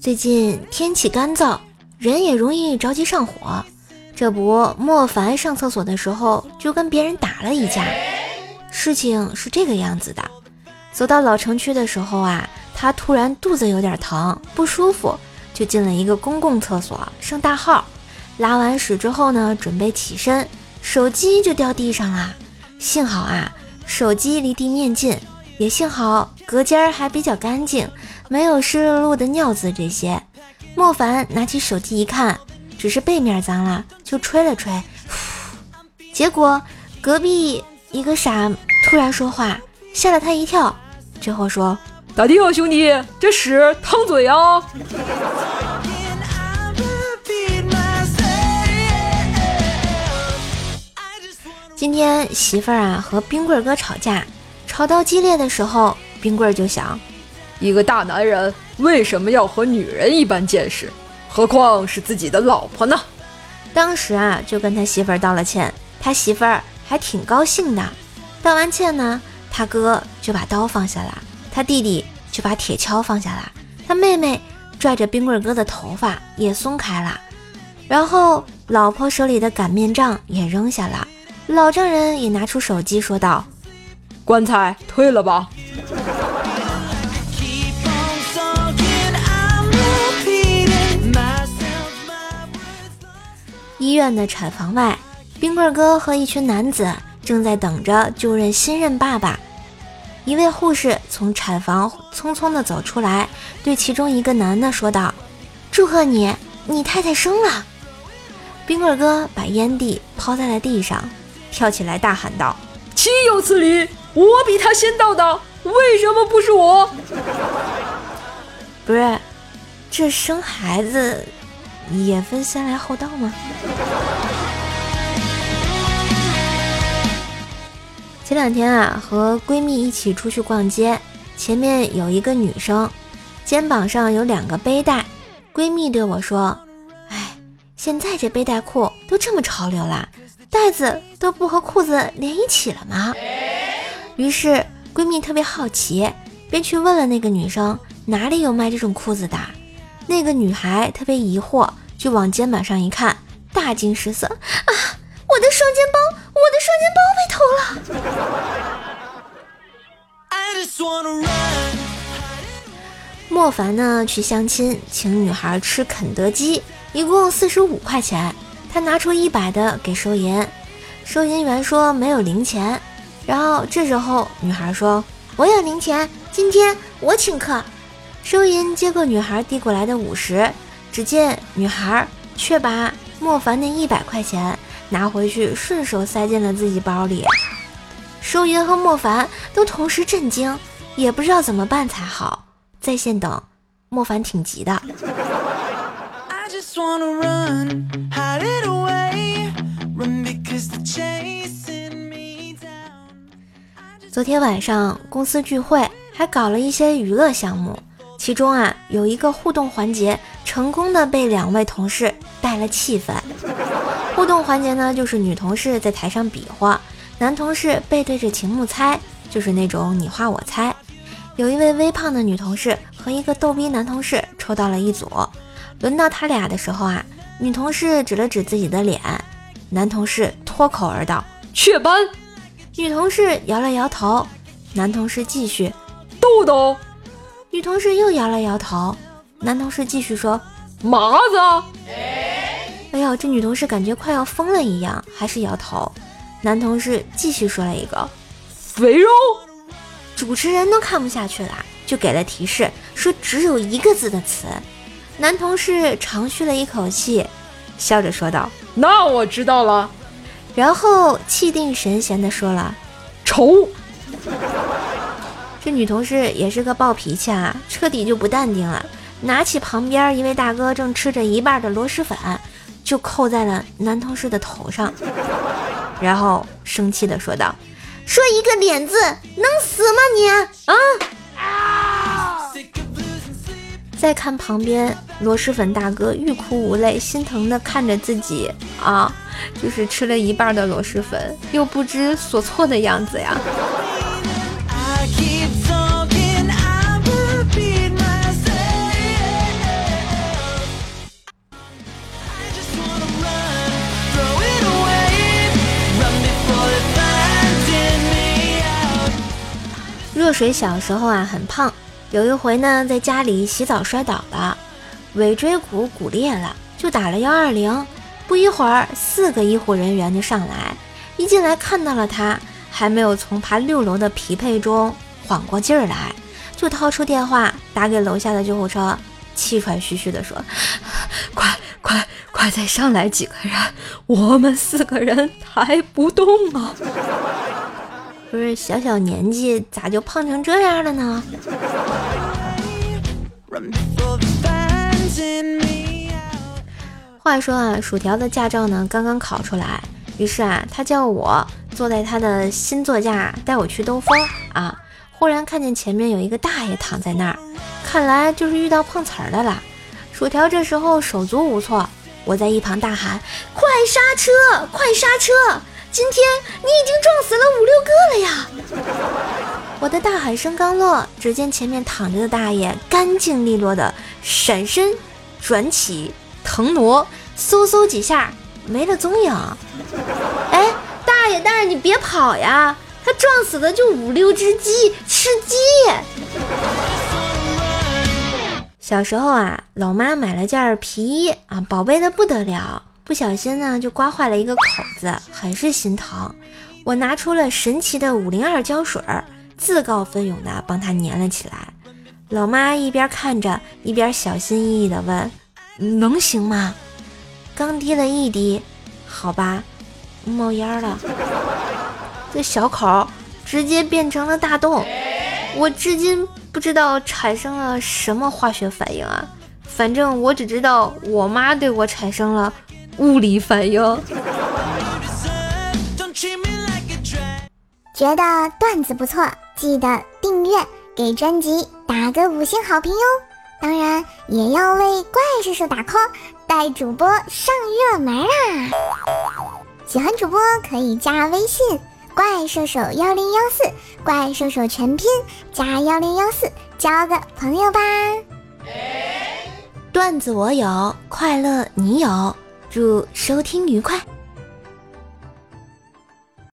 最近天气干燥，人也容易着急上火。这不，莫凡上厕所的时候就跟别人打了一架。事情是这个样子的：走到老城区的时候啊，他突然肚子有点疼，不舒服，就进了一个公共厕所上大号。拉完屎之后呢，准备起身，手机就掉地上了。幸好啊，手机离地面近，也幸好隔间儿还比较干净，没有湿漉漉的尿渍这些。莫凡拿起手机一看。只是背面脏了，就吹了吹，结果隔壁一个傻突然说话，吓了他一跳，最后说：“咋地啊，兄弟，这屎烫嘴啊！”今天媳妇儿啊和冰棍哥吵架，吵到激烈的时候，冰棍就想：一个大男人为什么要和女人一般见识？何况是自己的老婆呢？当时啊，就跟他媳妇儿道了歉，他媳妇儿还挺高兴的。道完歉呢，他哥就把刀放下了，他弟弟就把铁锹放下了，他妹妹拽着冰棍哥的头发也松开了，然后老婆手里的擀面杖也扔下了，老丈人也拿出手机说道：“棺材退了吧。”医院的产房外，冰棍哥和一群男子正在等着就任新任爸爸。一位护士从产房匆匆地走出来，对其中一个男的说道：“祝贺你，你太太生了。”冰棍哥把烟蒂抛在了地上，跳起来大喊道：“岂有此理！我比他先到的，为什么不是我？”不是，这生孩子。也分先来后到吗？前两天啊，和闺蜜一起出去逛街，前面有一个女生，肩膀上有两个背带。闺蜜对我说：“哎，现在这背带裤都这么潮流啦，带子都不和裤子连一起了吗？”于是闺蜜特别好奇，便去问了那个女生哪里有卖这种裤子的。那个女孩特别疑惑，就往肩膀上一看，大惊失色：“啊，我的双肩包，我的双肩包被偷了！”莫凡呢，去相亲，请女孩吃肯德基，一共四十五块钱。他拿出一百的给收银，收银员说没有零钱。然后这时候女孩说：“我有零钱，今天我请客。”收银接过女孩递过来的五十，只见女孩却把莫凡那一百块钱拿回去，顺手塞进了自己包里。收银和莫凡都同时震惊，也不知道怎么办才好，在线等。莫凡挺急的。昨天晚上公司聚会，还搞了一些娱乐项目。其中啊，有一个互动环节，成功的被两位同事带了气氛。互动环节呢，就是女同事在台上比划，男同事背对着屏幕猜，就是那种你画我猜。有一位微胖的女同事和一个逗逼男同事抽到了一组，轮到他俩的时候啊，女同事指了指自己的脸，男同事脱口而道：“雀斑。”女同事摇了摇头，男同事继续：“痘痘。”女同事又摇了摇头，男同事继续说：“麻子。”哎呦，这女同事感觉快要疯了一样，还是摇头。男同事继续说了一个：“肥肉。”主持人都看不下去了，就给了提示，说只有一个字的词。男同事长吁了一口气，笑着说道：“那我知道了。”然后气定神闲地说了：“丑。”这女同事也是个暴脾气啊，彻底就不淡定了，拿起旁边一位大哥正吃着一半的螺蛳粉，就扣在了男同事的头上，然后生气的说道：“说一个脸字能死吗你啊！”再看旁边，螺蛳粉大哥欲哭无泪，心疼的看着自己啊，就是吃了一半的螺蛳粉，又不知所措的样子呀。若水小时候啊，很胖。有一回呢在家里洗澡摔倒了，尾椎骨骨裂了，就打了幺二零。不一会儿，四个医护人员就上来，一进来看到了他，还没有从爬六楼的疲惫中缓过劲儿来，就掏出电话打给楼下的救护车，气喘吁吁地说：“快快快，再上来几个人，我们四个人抬不动啊！”不是小小年纪咋就胖成这样了呢？话说啊，薯条的驾照呢刚刚考出来，于是啊，他叫我坐在他的新座驾带我去兜风啊。忽然看见前面有一个大爷躺在那儿，看来就是遇到碰瓷儿的了。薯条这时候手足无措，我在一旁大喊：“快刹车，快刹车！今天你已经撞死了五六个了呀！”我的大喊声刚落，只见前面躺着的大爷干净利落的闪身转起。腾挪，嗖嗖几下没了踪影。哎，大爷大爷，你别跑呀！他撞死的就五六只鸡，吃鸡。小时候啊，老妈买了件皮衣啊，宝贝的不得了，不小心呢就刮坏了一个口子，很是心疼。我拿出了神奇的五零二胶水，自告奋勇的帮他粘了起来。老妈一边看着，一边小心翼翼的问。能行吗？刚滴了一滴，好吧，冒烟了。这小口直接变成了大洞，我至今不知道产生了什么化学反应啊！反正我只知道我妈对我产生了物理反应。觉得段子不错，记得订阅，给专辑打个五星好评哟！当然也要为怪叔叔打 call，带主播上热门啦！喜欢主播可以加微信怪兽手幺零幺四，怪兽手全拼加幺零幺四，交个朋友吧。段子我有，快乐你有，祝收听愉快。